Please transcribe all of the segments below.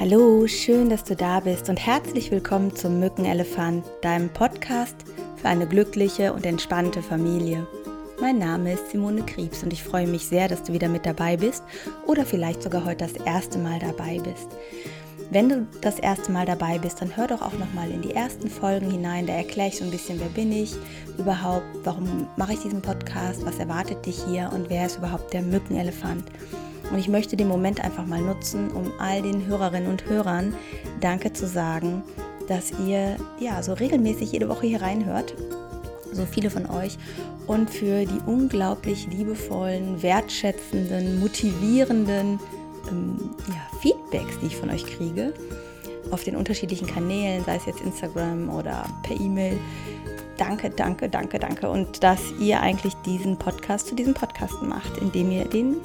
Hallo, schön, dass du da bist und herzlich willkommen zum Mückenelefant, deinem Podcast für eine glückliche und entspannte Familie. Mein Name ist Simone Kriebs und ich freue mich sehr, dass du wieder mit dabei bist oder vielleicht sogar heute das erste Mal dabei bist. Wenn du das erste Mal dabei bist, dann hör doch auch noch mal in die ersten Folgen hinein. Da erkläre ich so ein bisschen, wer bin ich überhaupt, warum mache ich diesen Podcast, was erwartet dich hier und wer ist überhaupt der Mückenelefant. Und ich möchte den Moment einfach mal nutzen, um all den Hörerinnen und Hörern Danke zu sagen, dass ihr ja so regelmäßig jede Woche hier reinhört. So viele von euch. Und für die unglaublich liebevollen, wertschätzenden, motivierenden ähm, ja, Feedbacks, die ich von euch kriege, auf den unterschiedlichen Kanälen, sei es jetzt Instagram oder per E-Mail. Danke, danke, danke, danke. Und dass ihr eigentlich diesen Podcast zu diesem Podcast macht, indem ihr den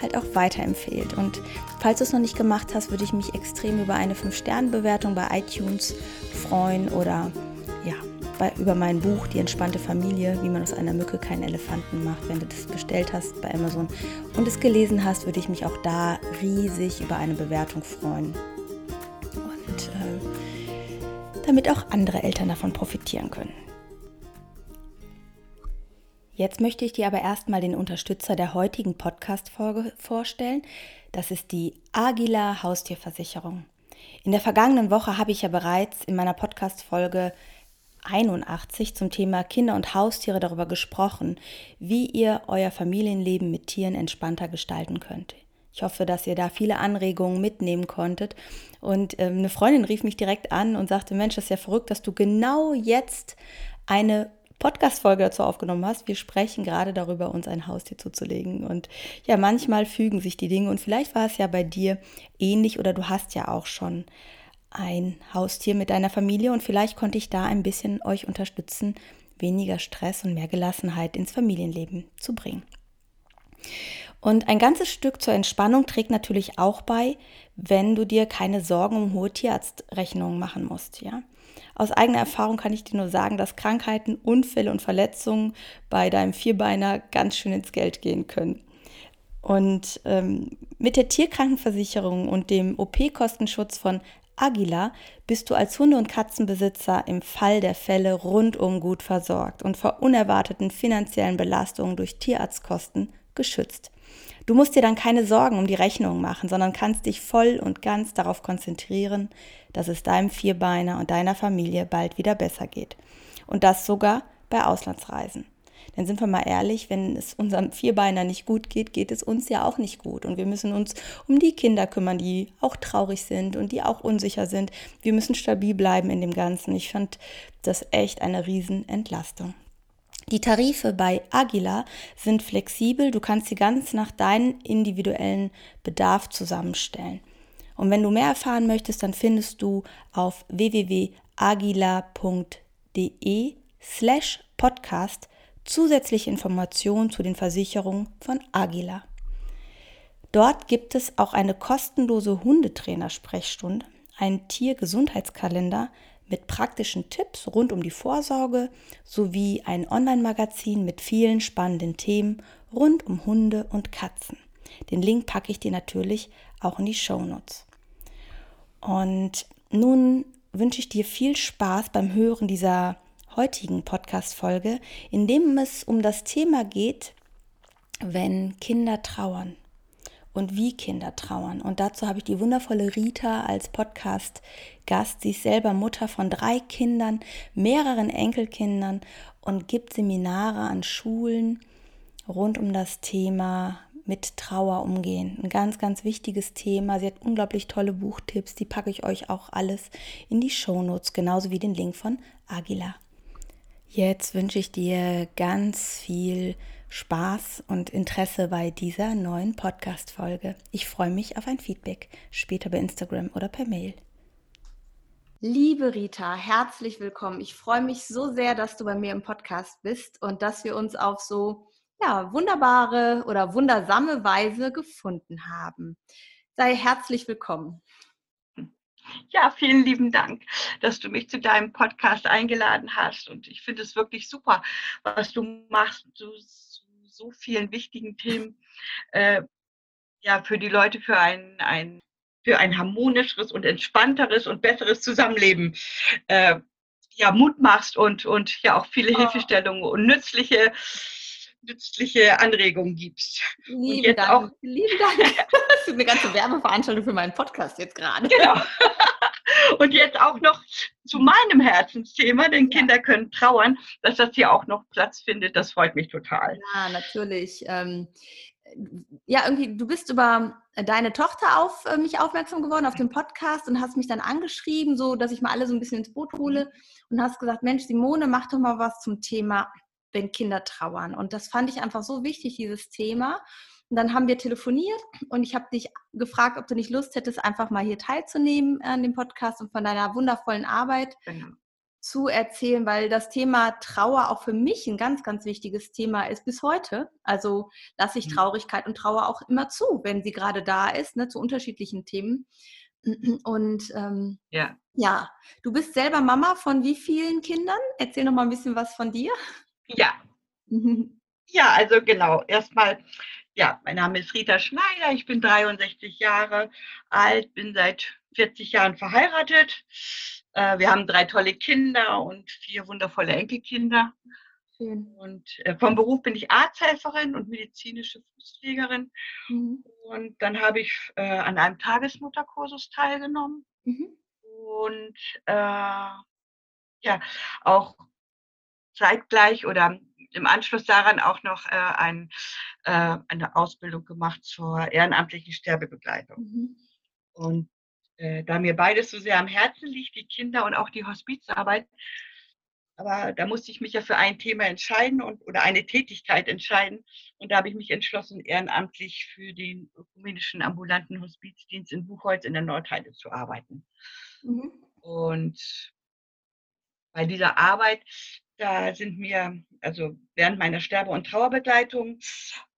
halt auch weiterempfehlt. Und falls du es noch nicht gemacht hast, würde ich mich extrem über eine 5-Sterne-Bewertung bei iTunes freuen oder ja, bei, über mein Buch Die entspannte Familie, wie man aus einer Mücke keinen Elefanten macht. Wenn du das bestellt hast bei Amazon und es gelesen hast, würde ich mich auch da riesig über eine Bewertung freuen. Und äh, damit auch andere Eltern davon profitieren können. Jetzt möchte ich dir aber erstmal den Unterstützer der heutigen Podcast-Folge vorstellen. Das ist die Agila Haustierversicherung. In der vergangenen Woche habe ich ja bereits in meiner Podcast-Folge 81 zum Thema Kinder und Haustiere darüber gesprochen, wie ihr euer Familienleben mit Tieren entspannter gestalten könnt. Ich hoffe, dass ihr da viele Anregungen mitnehmen konntet. Und ähm, eine Freundin rief mich direkt an und sagte, Mensch, das ist ja verrückt, dass du genau jetzt eine Podcast-Folge dazu aufgenommen hast. Wir sprechen gerade darüber, uns ein Haustier zuzulegen. Und ja, manchmal fügen sich die Dinge und vielleicht war es ja bei dir ähnlich oder du hast ja auch schon ein Haustier mit deiner Familie und vielleicht konnte ich da ein bisschen euch unterstützen, weniger Stress und mehr Gelassenheit ins Familienleben zu bringen. Und ein ganzes Stück zur Entspannung trägt natürlich auch bei, wenn du dir keine Sorgen um hohe Tierarztrechnungen machen musst, ja. Aus eigener Erfahrung kann ich dir nur sagen, dass Krankheiten, Unfälle und Verletzungen bei deinem Vierbeiner ganz schön ins Geld gehen können. Und ähm, mit der Tierkrankenversicherung und dem OP-Kostenschutz von Agila bist du als Hunde- und Katzenbesitzer im Fall der Fälle rundum gut versorgt und vor unerwarteten finanziellen Belastungen durch Tierarztkosten geschützt. Du musst dir dann keine Sorgen um die Rechnung machen, sondern kannst dich voll und ganz darauf konzentrieren, dass es deinem Vierbeiner und deiner Familie bald wieder besser geht. Und das sogar bei Auslandsreisen. Denn sind wir mal ehrlich, wenn es unserem Vierbeiner nicht gut geht, geht es uns ja auch nicht gut. Und wir müssen uns um die Kinder kümmern, die auch traurig sind und die auch unsicher sind. Wir müssen stabil bleiben in dem Ganzen. Ich fand das echt eine Riesenentlastung. Die Tarife bei Agila sind flexibel, du kannst sie ganz nach deinem individuellen Bedarf zusammenstellen. Und wenn du mehr erfahren möchtest, dann findest du auf www.agila.de slash podcast zusätzliche Informationen zu den Versicherungen von Agila. Dort gibt es auch eine kostenlose Hundetrainer-Sprechstunde, einen Tiergesundheitskalender mit praktischen Tipps rund um die Vorsorge sowie ein Online-Magazin mit vielen spannenden Themen rund um Hunde und Katzen. Den Link packe ich dir natürlich auch in die Show Notes. Und nun wünsche ich dir viel Spaß beim Hören dieser heutigen Podcast-Folge, in dem es um das Thema geht, wenn Kinder trauern und wie Kinder trauern. Und dazu habe ich die wundervolle Rita als Podcast-Gast. Sie ist selber Mutter von drei Kindern, mehreren Enkelkindern und gibt Seminare an Schulen rund um das Thema mit Trauer umgehen. Ein ganz, ganz wichtiges Thema. Sie hat unglaublich tolle Buchtipps. Die packe ich euch auch alles in die Shownotes, genauso wie den Link von Agila. Jetzt wünsche ich dir ganz viel Spaß und Interesse bei dieser neuen Podcast-Folge. Ich freue mich auf ein Feedback, später bei Instagram oder per Mail. Liebe Rita, herzlich willkommen. Ich freue mich so sehr, dass du bei mir im Podcast bist und dass wir uns auf so ja, wunderbare oder wundersame Weise gefunden haben. Sei herzlich willkommen. Ja, vielen lieben Dank, dass du mich zu deinem Podcast eingeladen hast. Und ich finde es wirklich super, was du machst. Du so vielen wichtigen Themen äh, ja, für die Leute für ein, ein für ein harmonischeres und entspannteres und besseres Zusammenleben äh, ja, Mut machst und, und ja auch viele oh. Hilfestellungen und nützliche nützliche Anregungen gibst. Lieben Dank. Auch, Lieben Dank. Das ist eine ganze Werbeveranstaltung für meinen Podcast jetzt gerade. Genau. Und jetzt auch noch zu meinem Herzensthema, denn Kinder können trauern, dass das hier auch noch Platz findet, das freut mich total. Ja, natürlich. Ähm, ja, irgendwie, du bist über deine Tochter auf äh, mich aufmerksam geworden, auf den Podcast und hast mich dann angeschrieben, so dass ich mal alle so ein bisschen ins Boot hole und hast gesagt, Mensch, Simone, mach doch mal was zum Thema, wenn Kinder trauern. Und das fand ich einfach so wichtig, dieses Thema. Und dann haben wir telefoniert und ich habe dich gefragt, ob du nicht Lust hättest, einfach mal hier teilzunehmen an dem Podcast und von deiner wundervollen Arbeit genau. zu erzählen, weil das Thema Trauer auch für mich ein ganz, ganz wichtiges Thema ist bis heute. Also lasse ich mhm. Traurigkeit und Trauer auch immer zu, wenn sie gerade da ist, ne, zu unterschiedlichen Themen. Und ähm, ja. ja, du bist selber Mama von wie vielen Kindern? Erzähl noch mal ein bisschen was von dir. Ja. Ja, also genau. Erstmal ja, mein Name ist Rita Schneider, ich bin 63 Jahre alt, bin seit 40 Jahren verheiratet. Äh, wir haben drei tolle Kinder und vier wundervolle Enkelkinder. Schön. Und äh, vom Beruf bin ich Arzthelferin und medizinische Fußpflegerin. Mhm. Und dann habe ich äh, an einem Tagesmutterkursus teilgenommen. Mhm. Und äh, ja, auch zeitgleich oder im Anschluss daran auch noch äh, ein, äh, eine Ausbildung gemacht zur ehrenamtlichen Sterbebegleitung. Mhm. Und äh, da mir beides so sehr am Herzen liegt, die Kinder und auch die Hospizarbeit, aber da musste ich mich ja für ein Thema entscheiden und, oder eine Tätigkeit entscheiden. Und da habe ich mich entschlossen, ehrenamtlich für den ökumenischen ambulanten Hospizdienst in Buchholz in der Nordheide zu arbeiten. Mhm. Und bei dieser Arbeit da sind mir, also während meiner Sterbe- und Trauerbegleitung,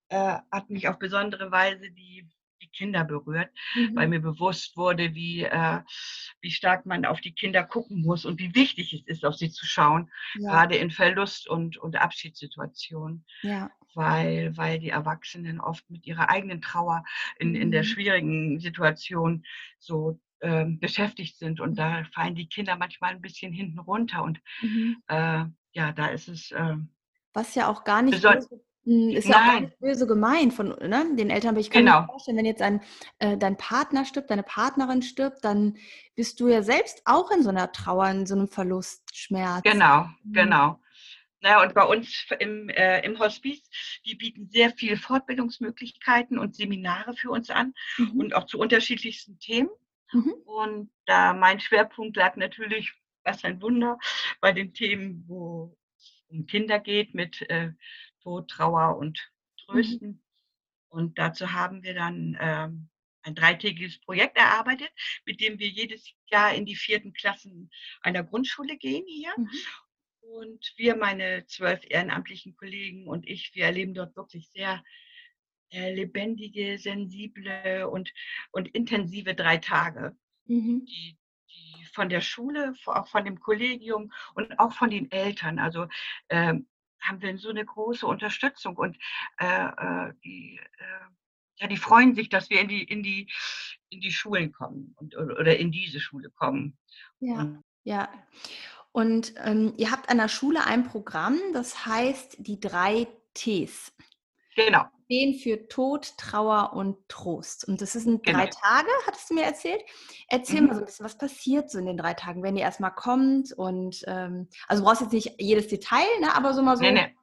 äh, hat mich auf besondere Weise die, die Kinder berührt, mhm. weil mir bewusst wurde, wie, äh, wie stark man auf die Kinder gucken muss und wie wichtig es ist, auf sie zu schauen, ja. gerade in Verlust- und, und Abschiedssituationen. Ja. Weil, weil die Erwachsenen oft mit ihrer eigenen Trauer in, in der mhm. schwierigen Situation so ähm, beschäftigt sind und da fallen die Kinder manchmal ein bisschen hinten runter und mhm. äh, ja, da ist es. Äh, Was ja auch gar nicht hm, ist ja auch gar nicht böse gemeint von ne, den Eltern, aber ich kann genau. mir vorstellen, wenn jetzt ein, äh, dein Partner stirbt, deine Partnerin stirbt, dann bist du ja selbst auch in so einer Trauer, in so einem Verlustschmerz. Genau, mhm. genau. Naja, und bei uns im, äh, im Hospiz, die bieten sehr viele Fortbildungsmöglichkeiten und Seminare für uns an mhm. und auch zu unterschiedlichsten Themen. Mhm. Und da mein Schwerpunkt lag natürlich was ein Wunder, bei den Themen, wo es um Kinder geht mit äh, Tod, Trauer und mhm. Trösten. Mhm. Und dazu haben wir dann ähm, ein dreitägiges Projekt erarbeitet, mit dem wir jedes Jahr in die vierten Klassen einer Grundschule gehen hier. Mhm. Und wir, meine zwölf ehrenamtlichen Kollegen und ich, wir erleben dort wirklich sehr äh, lebendige, sensible und, und intensive drei Tage, mhm. die von der Schule, auch von dem Kollegium und auch von den Eltern. Also äh, haben wir so eine große Unterstützung und äh, äh, die, äh, ja, die freuen sich, dass wir in die, in die, in die Schulen kommen und, oder in diese Schule kommen. Ja, und, ja. Und ähm, ihr habt an der Schule ein Programm, das heißt die drei Ts. Genau stehen für Tod, Trauer und Trost. Und das sind genau. drei Tage, hattest du mir erzählt. Erzähl mhm. mal so ein bisschen, was passiert so in den drei Tagen, wenn ihr erstmal kommt und ähm, also du brauchst jetzt nicht jedes Detail, ne, aber so mal so. Nee, nee.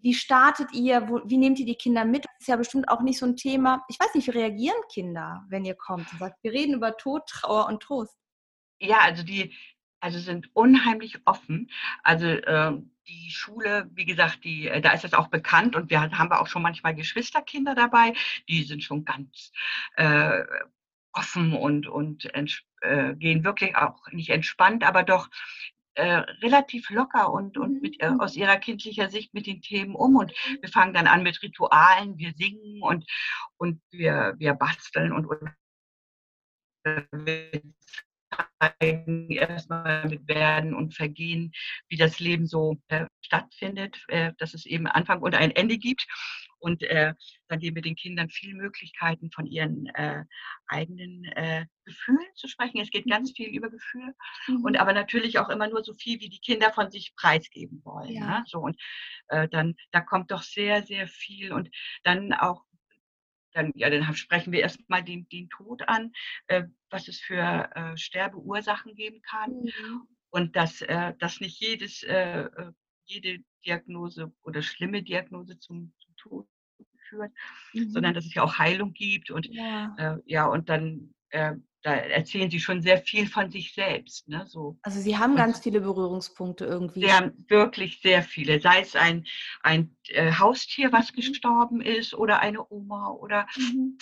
Wie startet ihr? Wo, wie nehmt ihr die Kinder mit? Das ist ja bestimmt auch nicht so ein Thema. Ich weiß nicht, wie reagieren Kinder, wenn ihr kommt und sagt, wir reden über Tod, Trauer und Trost? Ja, also die also sind unheimlich offen. Also äh, die Schule, wie gesagt, die, äh, da ist es auch bekannt und wir haben auch schon manchmal Geschwisterkinder dabei, die sind schon ganz äh, offen und, und äh, gehen wirklich auch nicht entspannt, aber doch äh, relativ locker und, und mit, äh, aus ihrer kindlicher Sicht mit den Themen um. Und wir fangen dann an mit Ritualen, wir singen und, und wir, wir basteln und, und wir zeigen erstmal mit Werden und Vergehen, wie das Leben so äh, stattfindet, äh, dass es eben Anfang und ein Ende gibt. Und äh, dann geben wir den Kindern viele Möglichkeiten, von ihren äh, eigenen äh, Gefühlen zu sprechen. Es geht ganz viel über Gefühle mhm. und aber natürlich auch immer nur so viel, wie die Kinder von sich preisgeben wollen. Ja. Ne? So und äh, dann da kommt doch sehr sehr viel und dann auch dann, ja, dann sprechen wir erstmal den, den Tod an, äh, was es für äh, Sterbeursachen geben kann. Mhm. Und dass, äh, dass nicht jedes, äh, äh, jede Diagnose oder schlimme Diagnose zum, zum Tod führt, mhm. sondern dass es ja auch Heilung gibt. Und ja, äh, ja und dann da erzählen sie schon sehr viel von sich selbst. Ne? So. Also sie haben und ganz viele Berührungspunkte irgendwie. Sie haben wirklich sehr viele. Sei es ein, ein äh, Haustier, was mhm. gestorben ist, oder eine Oma oder, mhm.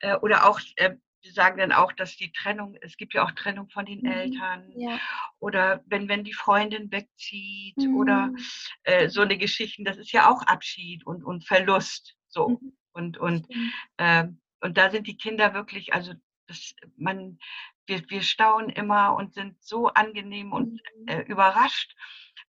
äh, oder auch, äh, wir sagen dann auch, dass die Trennung, es gibt ja auch Trennung von den mhm. Eltern. Ja. Oder wenn, wenn die Freundin wegzieht mhm. oder äh, so eine Geschichte, das ist ja auch Abschied und, und Verlust. So. Mhm. Und, und, ähm, und da sind die Kinder wirklich, also man, wir, wir staunen immer und sind so angenehm und mhm. äh, überrascht,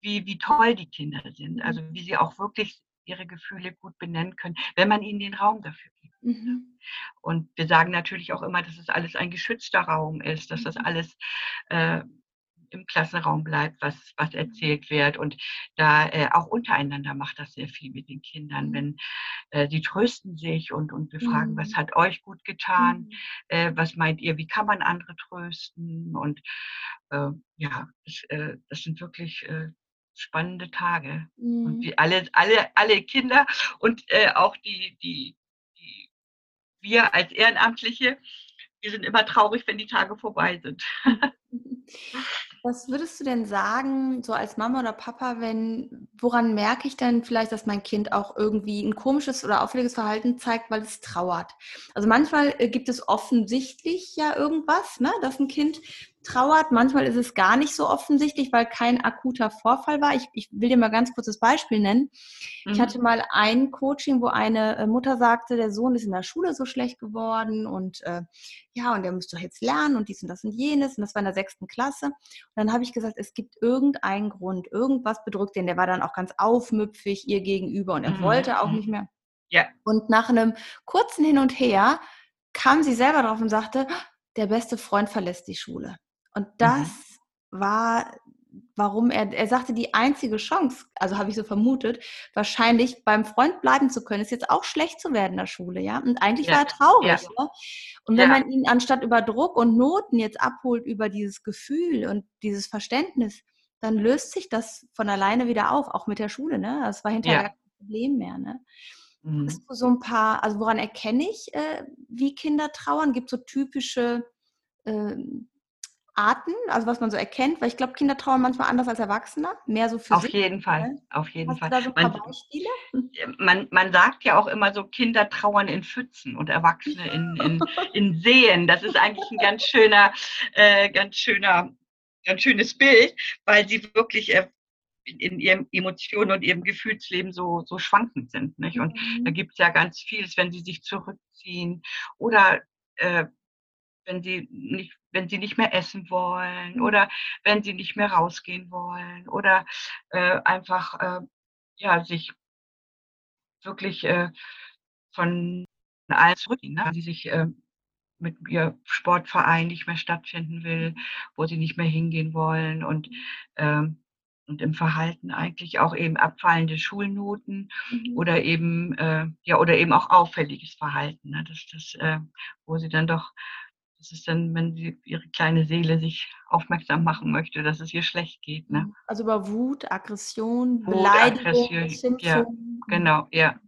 wie, wie toll die Kinder sind. Also mhm. wie sie auch wirklich ihre Gefühle gut benennen können, wenn man ihnen den Raum dafür gibt. Mhm. Und wir sagen natürlich auch immer, dass es alles ein geschützter Raum ist, dass das alles äh, im Klassenraum bleibt, was, was mhm. erzählt wird. Und da äh, auch untereinander macht das sehr viel mit den Kindern, mhm. wenn äh, die trösten sich und, und wir fragen, mhm. was hat euch gut getan? Mhm. Äh, was meint ihr, wie kann man andere trösten? Und äh, ja, das, äh, das, sind wirklich äh, spannende Tage. Und die, alle, alle, alle Kinder und auch die, die, die, wir als Ehrenamtliche, wir sind immer traurig, wenn die Tage vorbei sind. Was würdest du denn sagen, so als Mama oder Papa, wenn, woran merke ich denn vielleicht, dass mein Kind auch irgendwie ein komisches oder auffälliges Verhalten zeigt, weil es trauert? Also manchmal äh, gibt es offensichtlich ja irgendwas, ne, dass ein Kind trauert. Manchmal ist es gar nicht so offensichtlich, weil kein akuter Vorfall war. Ich, ich will dir mal ganz kurzes Beispiel nennen. Mhm. Ich hatte mal ein Coaching, wo eine äh, Mutter sagte, der Sohn ist in der Schule so schlecht geworden und äh, ja, und er müsste doch jetzt lernen und dies und das und jenes. Und das war in der sechsten Klasse. Und dann habe ich gesagt, es gibt irgendeinen Grund, irgendwas bedrückt den. Der war dann auch ganz aufmüpfig ihr gegenüber und er mhm. wollte auch mhm. nicht mehr. Ja. Und nach einem kurzen Hin und Her kam sie selber drauf und sagte, der beste Freund verlässt die Schule. Und mhm. das mhm. war, warum er, er sagte, die einzige Chance, also habe ich so vermutet, wahrscheinlich beim Freund bleiben zu können, ist jetzt auch schlecht zu werden in der Schule, ja. Und eigentlich ja. war er traurig. Ja. Ne? Und wenn ja. man ihn anstatt über Druck und Noten jetzt abholt über dieses Gefühl und dieses Verständnis, dann löst sich das von alleine wieder auf, auch mit der Schule, ne? Das war hinterher kein Problem mehr, ne? Mhm. Hast du so ein paar, also woran erkenne ich, äh, wie Kinder trauern? Gibt es so typische äh, Arten, also was man so erkennt, weil ich glaube, Kinder trauern manchmal anders als Erwachsene, mehr so für Auf sich. jeden Fall, auf jeden Hast Fall. Du da so ein paar man, Beispiele? Man, man sagt ja auch immer so, Kinder trauern in Pfützen und Erwachsene in, in, in Seen. Das ist eigentlich ein ganz schöner, äh, ganz schöner, ganz schönes Bild, weil sie wirklich äh, in ihren Emotionen und ihrem Gefühlsleben so, so schwankend sind. Nicht? Und mhm. da gibt es ja ganz vieles, wenn sie sich zurückziehen oder äh, wenn sie nicht, wenn sie nicht mehr essen wollen oder wenn sie nicht mehr rausgehen wollen oder äh, einfach äh, ja sich wirklich äh, von allen zurückziehen, ne? sie sich äh, mit ihr Sportverein nicht mehr stattfinden will, wo sie nicht mehr hingehen wollen und ähm, und im Verhalten eigentlich auch eben abfallende Schulnoten mhm. oder eben äh, ja oder eben auch auffälliges Verhalten, ne? das, das, äh, wo sie dann doch das ist dann, wenn sie ihre kleine Seele sich aufmerksam machen möchte, dass es ihr schlecht geht. Ne? Also über Wut, Aggression, Wut, Beleidigung, Aggression, ja, genau, ja.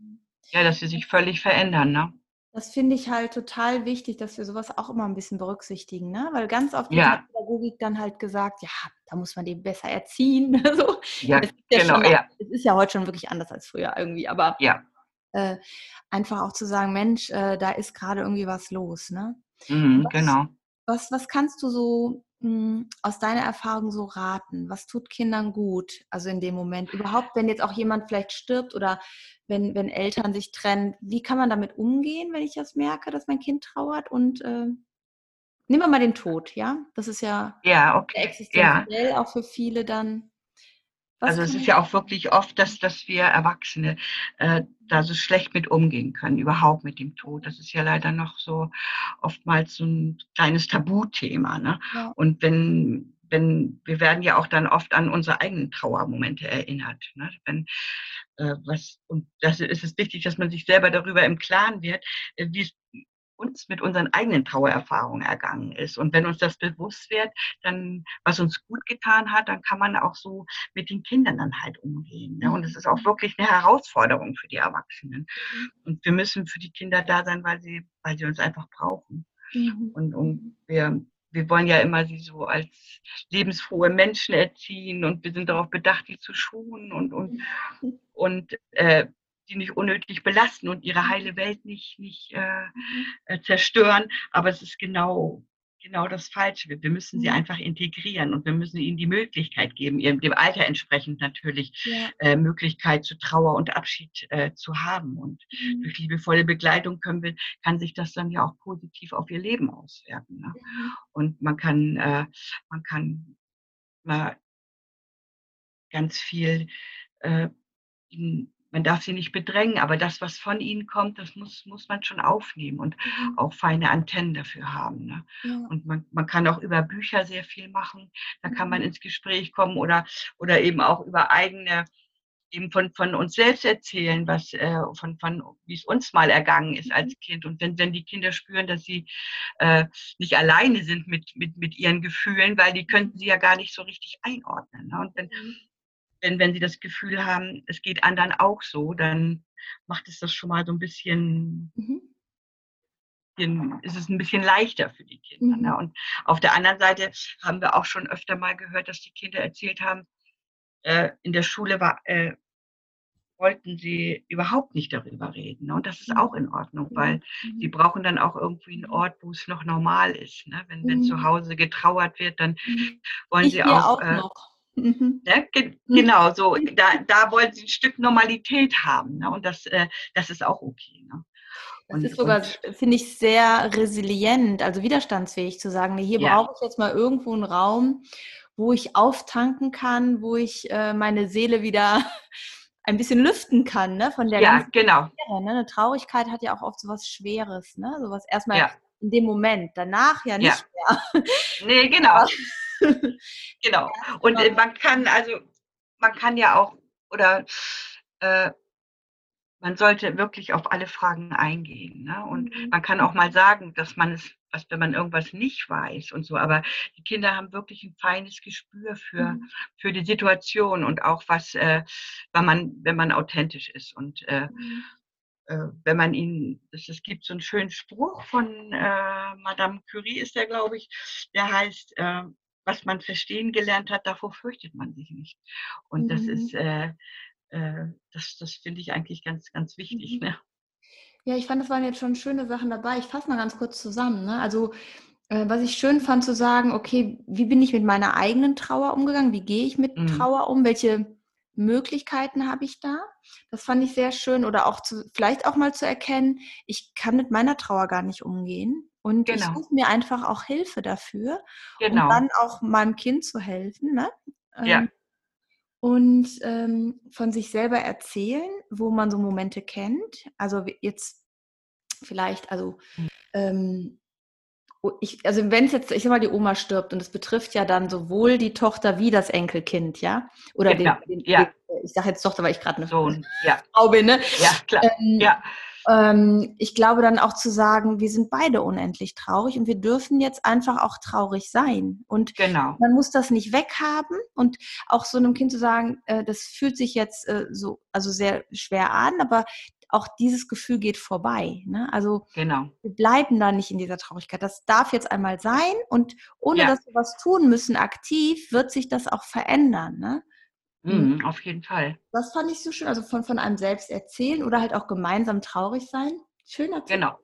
Ja, dass sie sich völlig verändern, ne? Das finde ich halt total wichtig, dass wir sowas auch immer ein bisschen berücksichtigen, ne? Weil ganz oft ja. die Pädagogik dann halt gesagt, ja, da muss man den besser erziehen. so. Ja, es ja genau, schon, ja. Es ist ja heute schon wirklich anders als früher irgendwie, aber ja. äh, einfach auch zu sagen, Mensch, äh, da ist gerade irgendwie was los, ne? Mhm, was, genau. Was, was kannst du so mh, hm, aus deiner Erfahrung so raten? Was tut Kindern gut, also in dem Moment? Überhaupt, wenn jetzt auch jemand vielleicht stirbt oder wenn, wenn Eltern sich trennen, wie kann man damit umgehen, wenn ich das merke, dass mein Kind trauert und äh, nehmen wir mal den Tod, ja? Das ist ja, ja okay. existenziell ja. auch für viele dann. Was also es ist ja auch wirklich oft, dass, dass wir Erwachsene äh, da so schlecht mit umgehen können, überhaupt mit dem Tod. Das ist ja leider noch so oftmals so ein kleines Tabuthema. Ne? Ja. Und wenn, wenn, wir werden ja auch dann oft an unsere eigenen Trauermomente erinnert. Ne? Wenn, äh, was, und das ist es wichtig, dass man sich selber darüber im Klaren wird, äh, wie es uns mit unseren eigenen Trauererfahrungen ergangen ist. Und wenn uns das bewusst wird, dann, was uns gut getan hat, dann kann man auch so mit den Kindern dann halt umgehen. Ne? Und es ist auch wirklich eine Herausforderung für die Erwachsenen. Mhm. Und wir müssen für die Kinder da sein, weil sie, weil sie uns einfach brauchen. Mhm. Und, und wir, wir wollen ja immer sie so als lebensfrohe Menschen erziehen und wir sind darauf bedacht, die zu schonen und, und, mhm. und äh, die nicht unnötig belasten und ihre heile Welt nicht, nicht äh, mhm. äh, zerstören. Aber es ist genau, genau das Falsche. Wir, wir müssen sie mhm. einfach integrieren und wir müssen ihnen die Möglichkeit geben, ihrem, dem Alter entsprechend natürlich ja. äh, Möglichkeit zu Trauer und Abschied äh, zu haben. Und mhm. durch liebevolle Begleitung können wir, kann sich das dann ja auch positiv auf ihr Leben auswirken. Ne? Mhm. Und man kann, äh, man kann mal ganz viel äh, in, man darf sie nicht bedrängen, aber das, was von ihnen kommt, das muss, muss man schon aufnehmen und mhm. auch feine Antennen dafür haben. Ne? Ja. Und man, man kann auch über Bücher sehr viel machen, da kann man mhm. ins Gespräch kommen oder, oder eben auch über eigene, eben von, von uns selbst erzählen, was, äh, von, von, wie es uns mal ergangen ist als mhm. Kind. Und wenn, wenn die Kinder spüren, dass sie äh, nicht alleine sind mit, mit, mit ihren Gefühlen, weil die können sie ja gar nicht so richtig einordnen. Ne? Und wenn, denn wenn sie das Gefühl haben, es geht anderen auch so, dann macht es das schon mal so ein bisschen, mhm. ist es ein bisschen leichter für die Kinder. Ne? Mhm. Ne? Und auf der anderen Seite haben wir auch schon öfter mal gehört, dass die Kinder erzählt haben, äh, in der Schule war, äh, wollten sie überhaupt nicht darüber reden. Ne? Und das ist mhm. auch in Ordnung, weil mhm. sie brauchen dann auch irgendwie einen Ort, wo es noch normal ist. Ne? Wenn, wenn zu Hause getrauert wird, dann wollen ich sie auch. auch äh, Mhm. Ne? Ge mhm. genau, so da, da wollen sie ein Stück Normalität haben. Ne? Und das, äh, das ist auch okay. Ne? Das ist sogar, finde ich, sehr resilient, also widerstandsfähig zu sagen, nee, hier ja. brauche ich jetzt mal irgendwo einen Raum, wo ich auftanken kann, wo ich äh, meine Seele wieder ein bisschen lüften kann, ne? Von der ja, ganzen genau. Schwere, ne? Eine Traurigkeit hat ja auch oft so was Schweres, ne? Sowas erstmal ja. in dem Moment, danach ja nicht ja. mehr. Nee, genau. genau. Und äh, man kann, also, man kann ja auch, oder äh, man sollte wirklich auf alle Fragen eingehen. Ne? Und mhm. man kann auch mal sagen, dass man es, was, wenn man irgendwas nicht weiß und so, aber die Kinder haben wirklich ein feines Gespür für, mhm. für die Situation und auch was, äh, wenn man, wenn man authentisch ist. Und äh, mhm. äh, wenn man ihnen, es, es gibt so einen schönen Spruch von äh, Madame Curie, ist der, glaube ich, der heißt, äh, was man verstehen gelernt hat, davor fürchtet man sich nicht. Und mhm. das ist, äh, äh, das, das finde ich eigentlich ganz, ganz wichtig. Mhm. Ne? Ja, ich fand, das waren jetzt schon schöne Sachen dabei. Ich fasse mal ganz kurz zusammen. Ne? Also, äh, was ich schön fand zu sagen, okay, wie bin ich mit meiner eigenen Trauer umgegangen? Wie gehe ich mit mhm. Trauer um? Welche Möglichkeiten habe ich da? Das fand ich sehr schön. Oder auch zu, vielleicht auch mal zu erkennen, ich kann mit meiner Trauer gar nicht umgehen. Und genau. ich suche mir einfach auch Hilfe dafür, genau. um dann auch meinem Kind zu helfen. Ne? ja. Ähm, und ähm, von sich selber erzählen, wo man so Momente kennt. Also jetzt vielleicht, also hm. ähm, ich, also wenn es jetzt, ich sag mal, die Oma stirbt und es betrifft ja dann sowohl die Tochter wie das Enkelkind, ja? Oder genau. den, den, ja. ich sage jetzt Tochter, weil ich gerade eine Sohn, ja. Frau bin, ne? Ja, klar. Ähm, ja ähm, ich glaube dann auch zu sagen, wir sind beide unendlich traurig und wir dürfen jetzt einfach auch traurig sein. Und genau. man muss das nicht weghaben und auch so einem Kind zu sagen, äh, das fühlt sich jetzt äh, so, also sehr schwer an, aber auch dieses Gefühl geht vorbei. Ne? Also genau. wir bleiben da nicht in dieser Traurigkeit. Das darf jetzt einmal sein und ohne ja. dass wir was tun müssen, aktiv, wird sich das auch verändern. Ne? Mhm, auf jeden Fall. Das fand ich so schön. Also von, von einem selbst erzählen oder halt auch gemeinsam traurig sein. Schöner Tipp. Genau.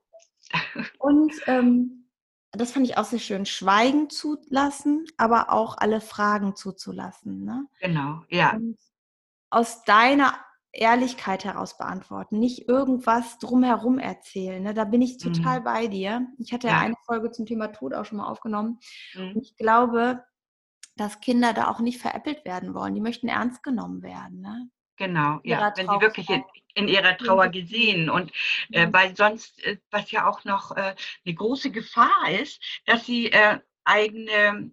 Und ähm, das fand ich auch sehr schön. Schweigen zulassen, aber auch alle Fragen zuzulassen. Ne? Genau, ja. Und aus deiner Ehrlichkeit heraus beantworten, nicht irgendwas drumherum erzählen. Ne? Da bin ich total mhm. bei dir. Ich hatte ja. eine Folge zum Thema Tod auch schon mal aufgenommen. Mhm. Und ich glaube, dass Kinder da auch nicht veräppelt werden wollen. Die möchten ernst genommen werden. Ne? Genau, ja, wenn sie wirklich in, in, ihrer Trauer gesehen und äh, weil sonst, äh, was ja auch noch äh, eine große Gefahr ist, dass sie äh, eigene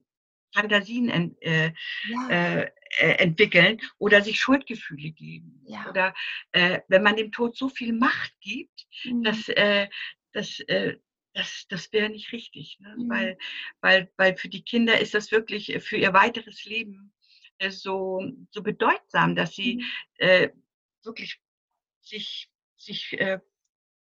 Fantasien ent, äh, ja. Äh, entwickeln oder sich Schuldgefühle geben. Ja. Oder wenn man dem Tod so viel Macht gibt, mhm. dass, dass das, das wäre nicht richtig, ne? mhm. weil, weil, weil für die Kinder ist das wirklich für ihr weiteres Leben äh, so, so bedeutsam, dass sie mhm. äh, wirklich sich, sich äh,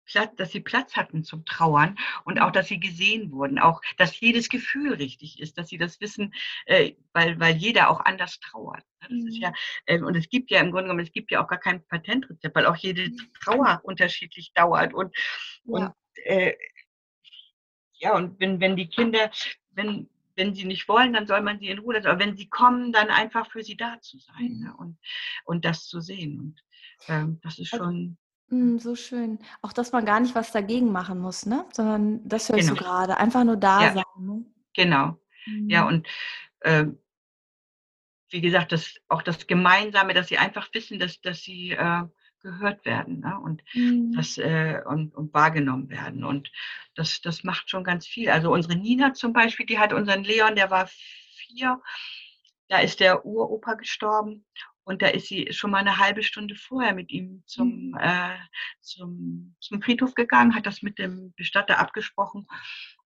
Platz, dass sie Platz hatten zum Trauern und auch, mhm. dass sie gesehen wurden, auch, dass jedes Gefühl richtig ist, dass sie das wissen, äh, weil, weil jeder auch anders trauert. Ne? Das mhm. ist ja, äh, und es gibt ja im Grunde genommen, es gibt ja auch gar kein Patentrezept, weil auch jede Trauer unterschiedlich dauert und, ja. und äh, ja, und wenn, wenn die Kinder, wenn, wenn sie nicht wollen, dann soll man sie in Ruhe lassen. Aber wenn sie kommen, dann einfach für sie da zu sein mhm. ne? und, und das zu sehen. Und ähm, das ist also schon. Also, so schön. Auch, dass man gar nicht was dagegen machen muss, ne? Sondern das hörst genau. du gerade. Einfach nur da ja, sein. Ne? Genau. Mhm. Ja, und äh, wie gesagt, das, auch das Gemeinsame, dass sie einfach wissen, dass, dass sie äh, gehört werden ne? und, mhm. das, äh, und, und wahrgenommen werden. Und das, das macht schon ganz viel. Also unsere Nina zum Beispiel, die hat unseren Leon, der war vier, da ist der Uropa gestorben und da ist sie schon mal eine halbe Stunde vorher mit ihm zum, mhm. äh, zum, zum Friedhof gegangen, hat das mit dem Bestatter abgesprochen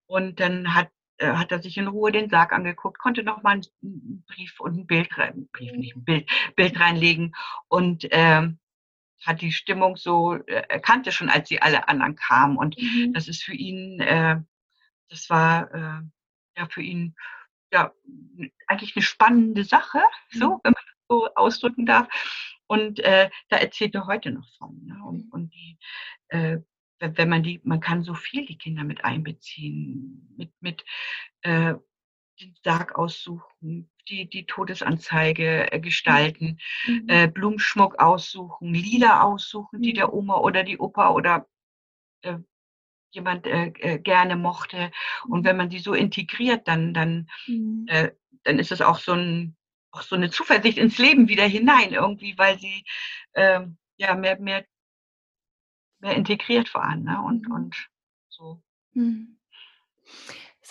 und dann hat äh, hat er sich in Ruhe den Sarg angeguckt, konnte noch mal einen Brief und ein Bild rein, Brief nicht ein Bild, Bild reinlegen und ähm, hat die Stimmung so äh, erkannte schon, als sie alle anderen kamen. Und mhm. das ist für ihn, äh, das war äh, ja für ihn ja eigentlich eine spannende Sache, so mhm. wenn man das so ausdrücken darf. Und äh, da erzählt er heute noch von. Ne? Und, mhm. und die, äh, wenn man die, man kann so viel die Kinder mit einbeziehen, mit, mit äh, den Sarg aussuchen, die, die Todesanzeige äh, gestalten, mhm. äh, Blumenschmuck aussuchen, Lieder aussuchen, die der mhm. Oma oder die Opa oder äh, jemand äh, äh, gerne mochte. Und wenn man die so integriert, dann, dann, mhm. Äh, dann ist es auch so, ein, auch so eine Zuversicht ins Leben wieder hinein, irgendwie, weil sie ähm, ja mehr, mehr, mehr integriert waren. Ne? Und, mhm. und so. Mhm.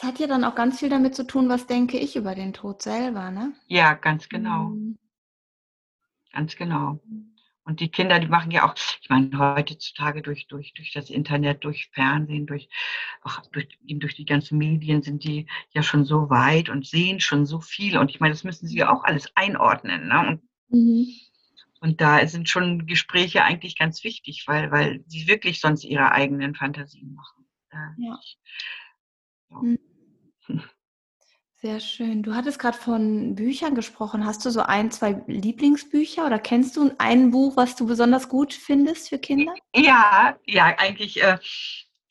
Es hat ja dann auch ganz viel damit zu tun, was denke ich über den Tod selber, ne? Ja, ganz genau. Mhm. Ganz genau. Und die Kinder, die machen ja auch, ich meine, heutzutage durch, durch, durch das Internet, durch Fernsehen, durch, auch durch, eben durch die ganzen Medien sind die ja schon so weit und sehen schon so viel. Und ich meine, das müssen sie ja auch alles einordnen. Ne? Und, mhm. und da sind schon Gespräche eigentlich ganz wichtig, weil, weil sie wirklich sonst ihre eigenen Fantasien machen. Ja. Ich, ja. Mhm. Sehr schön. Du hattest gerade von Büchern gesprochen. Hast du so ein, zwei Lieblingsbücher oder kennst du ein Buch, was du besonders gut findest für Kinder? Ja, ja, eigentlich äh,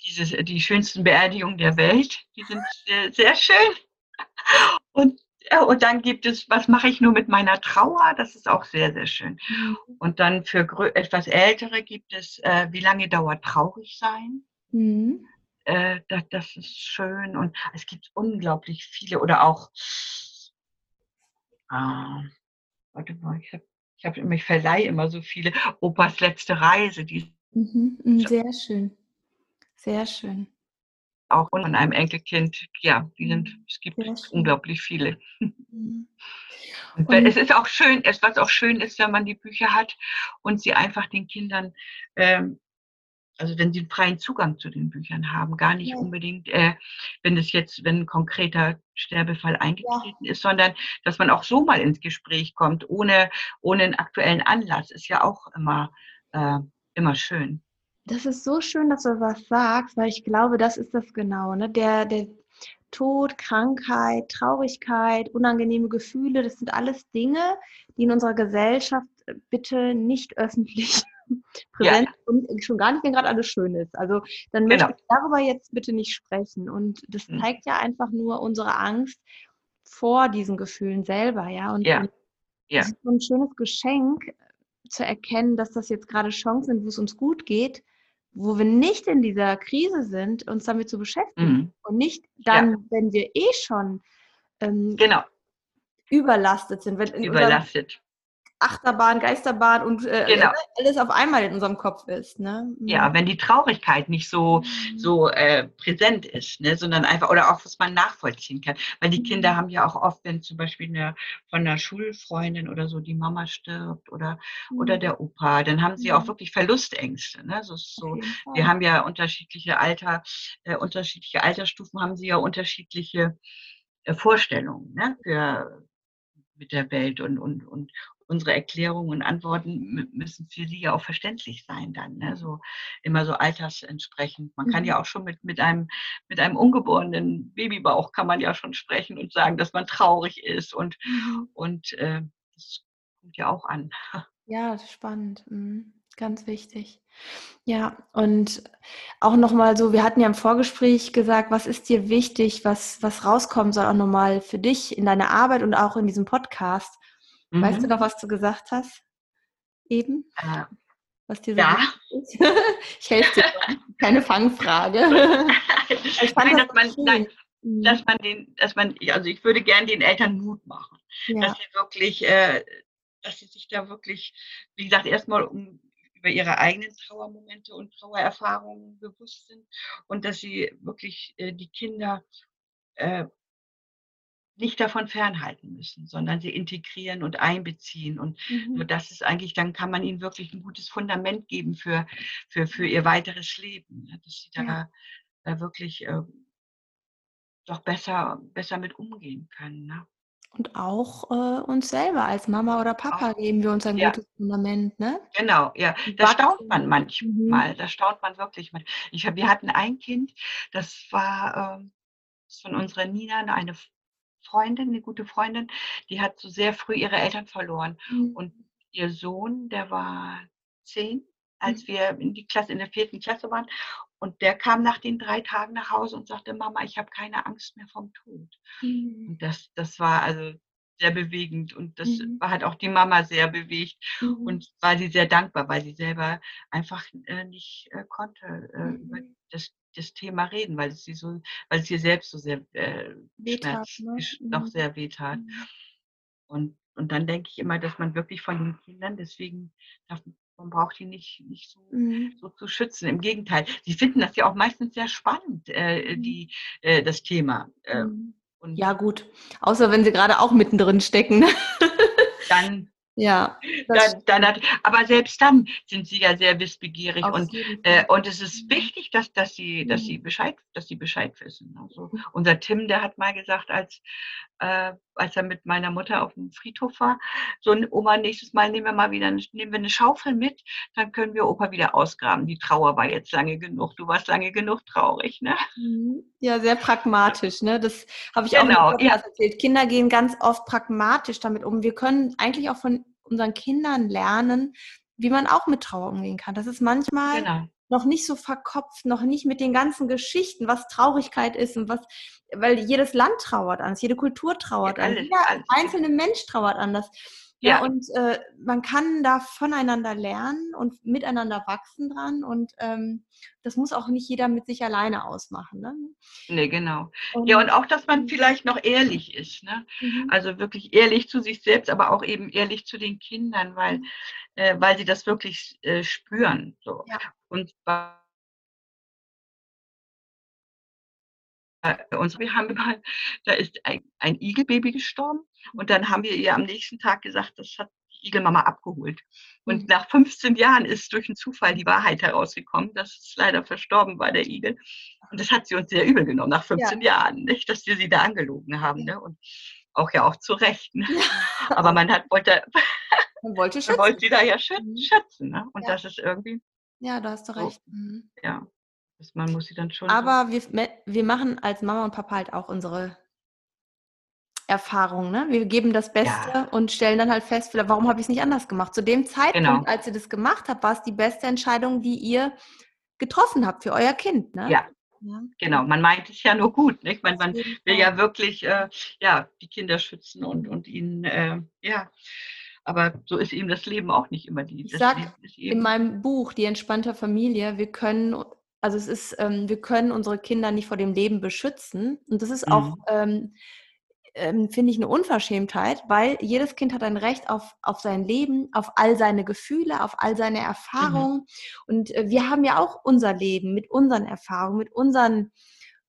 diese, die schönsten Beerdigungen der Welt. Die sind sehr, sehr schön. Und, äh, und dann gibt es, was mache ich nur mit meiner Trauer? Das ist auch sehr, sehr schön. Mhm. Und dann für etwas Ältere gibt es, äh, wie lange dauert traurig sein? Mhm äh, das, das ist schön und es gibt unglaublich viele oder auch, äh, warte mal, ich habe ich hab, ich verleihe immer so viele, Opas letzte Reise, die mhm, mhm sehr schön, sehr schön. Auch von einem Enkelkind, ja, die sind, mhm, es gibt unglaublich viele. Mhm. Und, und es ist auch schön, es, was auch schön ist, wenn man die Bücher hat und sie einfach den Kindern ähm, also wenn sie einen freien Zugang zu den Büchern haben, gar nicht ja. unbedingt, äh, wenn es jetzt, wenn ein konkreter Sterbefall eingetreten ja. ist, sondern dass man auch so mal ins Gespräch kommt, ohne, ohne einen aktuellen Anlass, ist ja auch immer, äh, immer schön. Das ist so schön, dass du was sagst, weil ich glaube, das ist das genau. Ne? Der, der Tod, Krankheit, Traurigkeit, unangenehme Gefühle, das sind alles Dinge, die in unserer Gesellschaft bitte nicht öffentlich präsent ja. und schon gar nicht, wenn gerade alles schön ist. Also dann möchte genau. ich darüber jetzt bitte nicht sprechen. Und das mhm. zeigt ja einfach nur unsere Angst vor diesen Gefühlen selber, ja. Und, ja. ja. das ist so ein schönes Geschenk, zu erkennen, dass das jetzt gerade Chancen sind, wo es uns gut geht, wo wir nicht in dieser Krise sind, uns damit zu beschäftigen mhm. und nicht dann, ja. wenn wir eh schon ähm, genau. überlastet sind. Wenn überlastet. Achterbahn, Geisterbahn und äh, genau. alles auf einmal in unserem Kopf ist. Ne? Mhm. Ja, wenn die Traurigkeit nicht so, mhm. so äh, präsent ist, ne? sondern einfach, oder auch was man nachvollziehen kann. Weil die Kinder mhm. haben ja auch oft, wenn zum Beispiel eine, von einer Schulfreundin oder so die Mama stirbt oder, mhm. oder der Opa, dann haben sie auch mhm. wirklich Verlustängste. Ne? So, so, wir haben ja unterschiedliche Alter, äh, unterschiedliche Altersstufen, haben sie ja unterschiedliche äh, Vorstellungen ne? für mit der Welt und, und, und, unsere Erklärungen und Antworten müssen für sie ja auch verständlich sein dann. Ne? So immer so altersentsprechend. Man kann ja mhm. auch schon mit, mit, einem, mit einem ungeborenen Babybauch kann man ja schon sprechen und sagen, dass man traurig ist und, mhm. und äh, das kommt ja auch an. Ja, spannend. Mhm. Ganz wichtig. Ja, und auch nochmal so, wir hatten ja im Vorgespräch gesagt, was ist dir wichtig, was, was rauskommen soll auch nochmal für dich in deiner Arbeit und auch in diesem Podcast. Mhm. Weißt du mhm. noch, was du gesagt hast? Eben? Ja. Was dir so ja. ist? ich helfe dir. Keine Fangfrage. ich fand nein, das dass man, nein, mhm. dass man den, dass man, also ich würde gerne den Eltern Mut machen, ja. dass sie wirklich, äh, dass sie sich da wirklich, wie gesagt, erstmal um über ihre eigenen Trauermomente und Trauererfahrungen bewusst sind und dass sie wirklich äh, die Kinder äh, nicht davon fernhalten müssen, sondern sie integrieren und einbeziehen. Und mhm. nur das ist eigentlich, dann kann man ihnen wirklich ein gutes Fundament geben für, für, für ihr weiteres Leben, ne? dass sie da, ja. da wirklich äh, doch besser, besser mit umgehen können. Ne? Und auch äh, uns selber als Mama oder Papa auch. geben wir uns ein ja. gutes Fundament, ne? Genau, ja. Da staunt man manchmal. Mhm. Da staunt man wirklich. Ich, wir hatten ein Kind, das war äh, von unserer Nina eine Freundin, eine gute Freundin, die hat so sehr früh ihre Eltern verloren. Mhm. Und ihr Sohn, der war zehn, als mhm. wir in die Klasse, in der vierten Klasse waren. Und der kam nach den drei Tagen nach Hause und sagte, Mama, ich habe keine Angst mehr vom Tod. Mhm. Und das, das war also sehr bewegend und das mhm. hat auch die Mama sehr bewegt mhm. und war sie sehr dankbar, weil sie selber einfach äh, nicht äh, konnte äh, über mhm. das das Thema reden, weil es sie so, weil es ihr selbst so sehr äh, wehtat, ne? noch mhm. sehr wehtat. Mhm. Und, und dann denke ich immer, dass man wirklich von den Kindern, deswegen darf, man braucht die nicht, nicht so, mhm. so zu schützen. Im Gegenteil, sie finden das ja auch meistens sehr spannend, äh, mhm. die, äh, das Thema. Äh, ja, gut. Außer wenn sie gerade auch mittendrin stecken. dann ja. Dann, dann hat, aber selbst dann sind sie ja sehr wissbegierig und, äh, und es ist wichtig, dass, dass, sie, dass, sie mhm. Bescheid, dass sie Bescheid wissen. Also unser Tim, der hat mal gesagt, als, äh, als er mit meiner Mutter auf dem Friedhof war, so Oma, nächstes Mal nehmen wir mal wieder nehmen wir eine Schaufel mit, dann können wir Opa wieder ausgraben. Die Trauer war jetzt lange genug, du warst lange genug traurig. Ne? Mhm. Ja, sehr pragmatisch. Ne? Das habe ich genau, auch ja. erzählt. Kinder gehen ganz oft pragmatisch damit um. Wir können eigentlich auch von unseren Kindern lernen, wie man auch mit Trauer umgehen kann. Das ist manchmal genau. noch nicht so verkopft, noch nicht mit den ganzen Geschichten, was Traurigkeit ist und was, weil jedes Land trauert anders, jede Kultur trauert ja, anders, jeder einzelne Mensch trauert anders. Ja, ja. und äh, man kann da voneinander lernen und miteinander wachsen dran und ähm, das muss auch nicht jeder mit sich alleine ausmachen. Ne? Nee, genau. Und, ja, und auch, dass man vielleicht noch ehrlich ist. Ne? Mhm. Also wirklich ehrlich zu sich selbst, aber auch eben ehrlich zu den Kindern, weil, mhm. äh, weil sie das wirklich äh, spüren. So. Ja. Und bei uns, wir haben mal, da ist ein, ein Igelbaby gestorben und dann haben wir ihr am nächsten Tag gesagt, das hat die Igelmama abgeholt. Und mhm. nach 15 Jahren ist durch einen Zufall die Wahrheit herausgekommen, dass es leider verstorben war, der Igel. Und das hat sie uns sehr übel genommen, nach 15 ja. Jahren, nicht, dass wir sie da angelogen haben. Ne? Und auch ja auch zu Recht. Ne? Aber man hat, wollte, man wollte, man wollte sie da ja schützen. Mhm. schützen ne? Und ja. das ist irgendwie. Ja, da hast du recht. Mhm. Ja. Man muss sie dann schon. Aber so wir, wir machen als Mama und Papa halt auch unsere Erfahrung. Ne? Wir geben das Beste ja. und stellen dann halt fest, warum habe ich es nicht anders gemacht? Zu dem Zeitpunkt, genau. als ihr das gemacht habt, war es die beste Entscheidung, die ihr getroffen habt für euer Kind. Ne? Ja. ja. Genau, man meint es ja nur gut. Nicht? Man, man will ja wirklich äh, ja, die Kinder schützen und, und ihnen, äh, ja, aber so ist eben das Leben auch nicht immer die. Ich sag in meinem Buch Die entspannte Familie, wir können, also es ist, ähm, wir können unsere Kinder nicht vor dem Leben beschützen. Und das ist auch, mhm. ähm, ähm, finde ich, eine Unverschämtheit, weil jedes Kind hat ein Recht auf, auf sein Leben, auf all seine Gefühle, auf all seine. Erfahrungen. Mhm. Und äh, wir haben ja auch unser Leben mit unseren Erfahrungen, mit unseren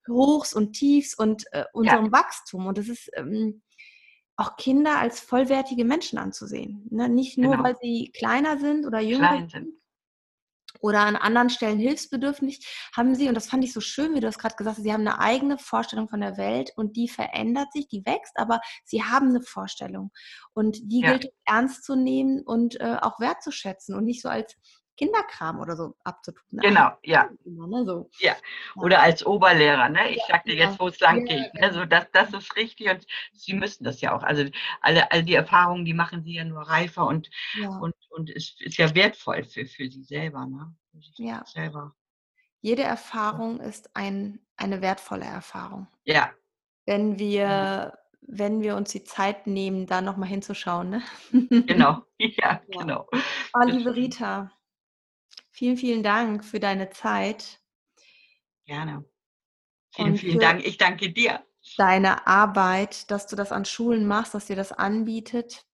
Hochs und Tiefs und äh, unserem ja. Wachstum. Und das ist ähm, auch Kinder als vollwertige Menschen anzusehen. Ne? Nicht nur, genau. weil sie kleiner sind oder jünger Klein sind oder an anderen Stellen hilfsbedürftig, haben sie, und das fand ich so schön, wie du das gerade gesagt hast, sie haben eine eigene Vorstellung von der Welt und die verändert sich, die wächst, aber sie haben eine Vorstellung. Und die ja. gilt ernst zu nehmen und äh, auch wertzuschätzen und nicht so als Kinderkram oder so abzutun. Genau, ja. Ne, so. ja. Oder als Oberlehrer, ne? Ich ja, sagte ja. jetzt, wo es lang geht. Ne? So, das, das ist richtig und Sie müssen das ja auch. Also alle, all die Erfahrungen, die machen Sie ja nur reifer und, und, und ist, ist ja wertvoll für, für Sie selber. Ne? ja. Selber. Jede Erfahrung ist ein, eine wertvolle Erfahrung. Ja. Wenn wir wenn wir uns die Zeit nehmen, da nochmal hinzuschauen. Ne? Genau, ja, genau. Oh, liebe Rita, Vielen, vielen Dank für deine Zeit. Gerne. Vielen, vielen Dank. Ich danke dir. Deine Arbeit, dass du das an Schulen machst, dass dir das anbietet.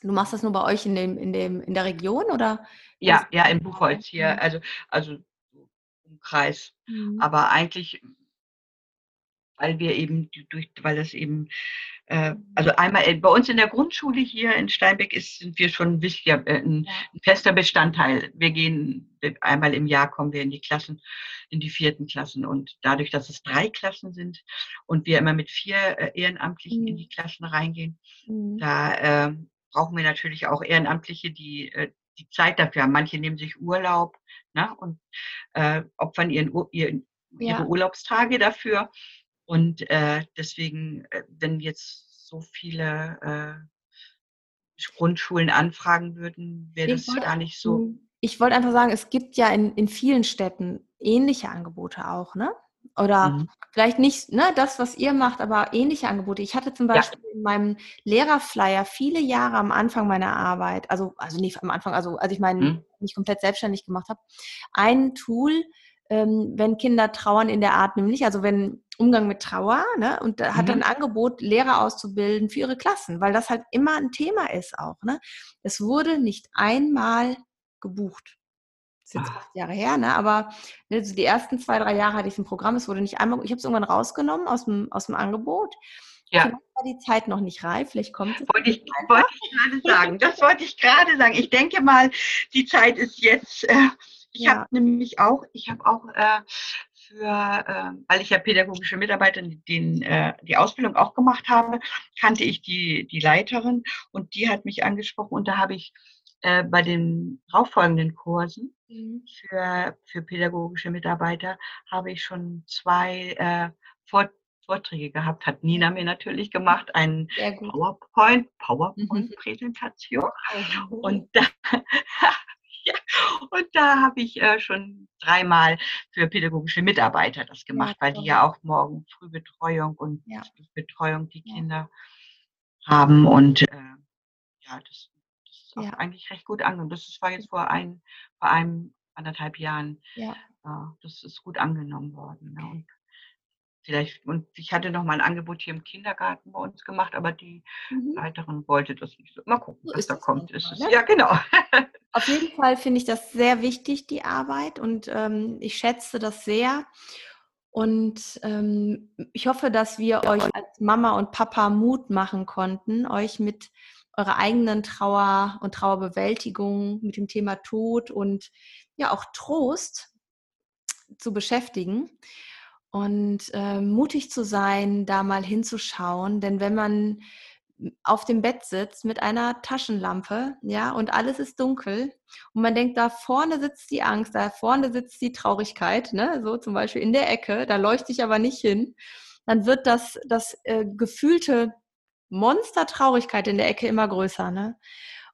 Du machst das nur bei euch in, dem, in, dem, in der Region oder? Ja, ja, in Buchholz hier, also, also im Kreis. Mhm. Aber eigentlich weil wir eben durch, weil das eben, äh, also einmal äh, bei uns in der Grundschule hier in Steinbeck ist, sind wir schon äh, ein, ein, fester Bestandteil. Wir gehen einmal im Jahr kommen wir in die Klassen, in die vierten Klassen und dadurch, dass es drei Klassen sind und wir immer mit vier äh, Ehrenamtlichen mhm. in die Klassen reingehen, mhm. da äh, brauchen wir natürlich auch Ehrenamtliche, die äh, die Zeit dafür haben. Manche nehmen sich Urlaub ne, und äh, opfern ihren, ihren, ihre ja. Urlaubstage dafür. Und äh, deswegen, äh, wenn jetzt so viele äh, Grundschulen anfragen würden, wäre das wollte, gar nicht so. Ich wollte einfach sagen, es gibt ja in, in vielen Städten ähnliche Angebote auch, ne? Oder mhm. vielleicht nicht ne, das, was ihr macht, aber ähnliche Angebote. Ich hatte zum Beispiel ja. in meinem Lehrerflyer viele Jahre am Anfang meiner Arbeit, also, also nicht am Anfang, also als ich meinen mhm. mich komplett selbstständig gemacht habe, ein Tool, ähm, wenn Kinder trauern in der Art, nämlich, also wenn Umgang mit Trauer, ne, und da hat mhm. ein Angebot, Lehrer auszubilden für ihre Klassen, weil das halt immer ein Thema ist auch. Ne? Es wurde nicht einmal gebucht. Das ist jetzt acht Jahre her, ne? aber ne, also die ersten zwei, drei Jahre hatte ich ein Programm, es wurde nicht einmal, ich habe es irgendwann rausgenommen aus dem, aus dem Angebot. Ja. Vielleicht war die Zeit noch nicht reif, vielleicht kommt es. Wollte ich, wollte ich gerade sagen, das wollte ich gerade sagen. Ich denke mal, die Zeit ist jetzt. Äh, ich ja. habe nämlich auch, ich habe auch äh, für, äh, weil ich ja pädagogische Mitarbeiter den, äh, die Ausbildung auch gemacht habe, kannte ich die, die Leiterin und die hat mich angesprochen und da habe ich äh, bei den darauffolgenden Kursen mhm. für, für pädagogische Mitarbeiter habe ich schon zwei äh, Fort Vorträge gehabt, hat Nina mir natürlich gemacht, einen PowerPoint, mhm. PowerPoint-Präsentation. Mhm. Und da ja, und da habe ich äh, schon dreimal für pädagogische Mitarbeiter das gemacht, ja, weil die ja auch morgen Frühbetreuung und ja. Betreuung die Kinder haben. Und äh, ja, das, das ist auch eigentlich recht gut angenommen. Das war jetzt vor, ein, vor einem, anderthalb Jahren. Ja. Äh, das ist gut angenommen worden. Ne? Vielleicht, und ich hatte noch mal ein Angebot hier im Kindergarten bei uns gemacht, aber die mhm. Leiterin wollte das nicht so. Mal gucken, so was da kommt. Ist es, ja, genau. Auf jeden Fall finde ich das sehr wichtig, die Arbeit, und ähm, ich schätze das sehr. Und ähm, ich hoffe, dass wir euch als Mama und Papa Mut machen konnten, euch mit eurer eigenen Trauer und Trauerbewältigung, mit dem Thema Tod und ja auch Trost zu beschäftigen und äh, mutig zu sein, da mal hinzuschauen. Denn wenn man auf dem Bett sitzt mit einer Taschenlampe, ja, und alles ist dunkel und man denkt, da vorne sitzt die Angst, da vorne sitzt die Traurigkeit, ne, so zum Beispiel in der Ecke, da leuchte ich aber nicht hin, dann wird das, das äh, gefühlte Monster Traurigkeit in der Ecke immer größer, ne?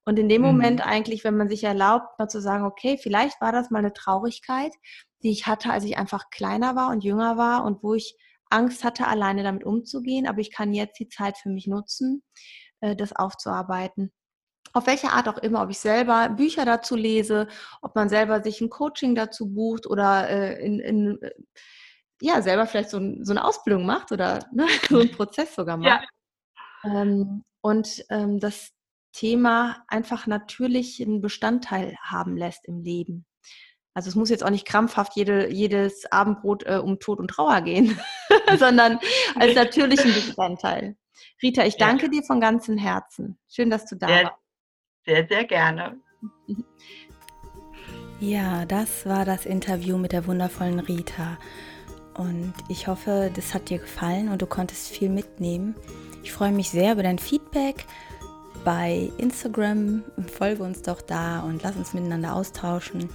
Und in dem mhm. Moment eigentlich, wenn man sich erlaubt, mal zu sagen, okay, vielleicht war das mal eine Traurigkeit, die ich hatte, als ich einfach kleiner war und jünger war und wo ich Angst hatte, alleine damit umzugehen. Aber ich kann jetzt die Zeit für mich nutzen, äh, das aufzuarbeiten. auf welche Art auch immer, ob ich selber Bücher dazu lese, ob man selber sich ein Coaching dazu bucht oder äh, in, in, äh, ja, selber vielleicht so, ein, so, eine Ausbildung macht oder ne, so einen Prozess sogar macht. Ja. Ähm, und ähm, das Thema einfach natürlich einen Bestandteil haben lässt im Leben. Also es muss jetzt auch nicht krampfhaft jede, jedes Abendbrot äh, um Tod und Trauer gehen, sondern als natürlichen Bestandteil. Rita, ich danke ja. dir von ganzem Herzen. Schön, dass du da sehr, warst. Sehr, sehr gerne. Ja, das war das Interview mit der wundervollen Rita. Und ich hoffe, das hat dir gefallen und du konntest viel mitnehmen. Ich freue mich sehr über dein Feedback bei Instagram. Folge uns doch da und lass uns miteinander austauschen.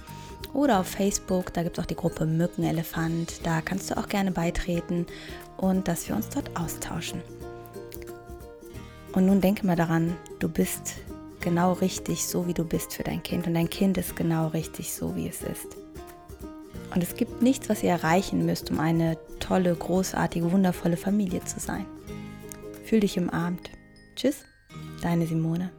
Oder auf Facebook, da gibt es auch die Gruppe Mückenelefant. Da kannst du auch gerne beitreten und dass wir uns dort austauschen. Und nun denke mal daran, du bist genau richtig so, wie du bist für dein Kind. Und dein Kind ist genau richtig so, wie es ist. Und es gibt nichts, was ihr erreichen müsst, um eine tolle, großartige, wundervolle Familie zu sein. Fühl dich umarmt. Tschüss, deine Simone.